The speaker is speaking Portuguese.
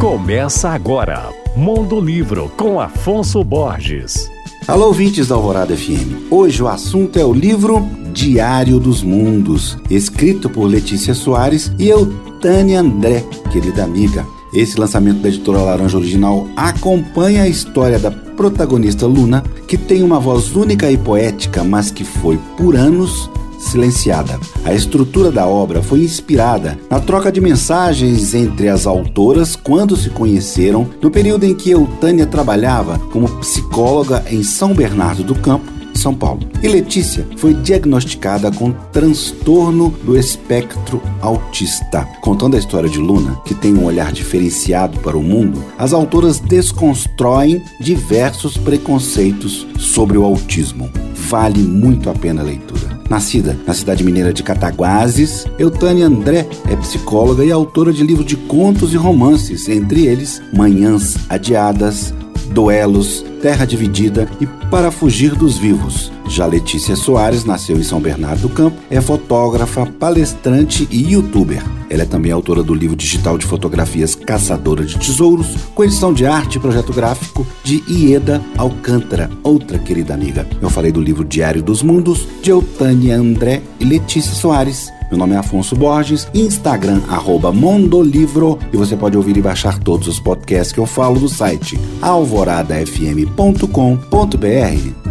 Começa agora, Mundo Livro com Afonso Borges. Alô, ouvintes da Alvorada FM. Hoje o assunto é o livro Diário dos Mundos, escrito por Letícia Soares e Eutânia André, querida amiga. Esse lançamento da editora Laranja Original acompanha a história da protagonista Luna, que tem uma voz única e poética, mas que foi por anos silenciada. A estrutura da obra foi inspirada na troca de mensagens entre as autoras quando se conheceram, no período em que Eutânia trabalhava como psicóloga em São Bernardo do Campo são Paulo. E Letícia foi diagnosticada com transtorno do espectro autista. Contando a história de Luna, que tem um olhar diferenciado para o mundo, as autoras desconstroem diversos preconceitos sobre o autismo. Vale muito a pena a leitura. Nascida na cidade mineira de Cataguases, Eutânia André é psicóloga e autora de livros de contos e romances, entre eles Manhãs Adiadas, Duelos, Terra Dividida e Para Fugir dos Vivos. Já Letícia Soares nasceu em São Bernardo do Campo, é fotógrafa, palestrante e youtuber. Ela é também autora do livro digital de fotografias Caçadora de Tesouros, com edição de arte e projeto gráfico de Ieda Alcântara, outra querida amiga. Eu falei do livro Diário dos Mundos, de Eutânia André e Letícia Soares. Meu nome é Afonso Borges, Instagram, arroba Mondolivro, e você pode ouvir e baixar todos os podcasts que eu falo do site alvoradafm.com.br.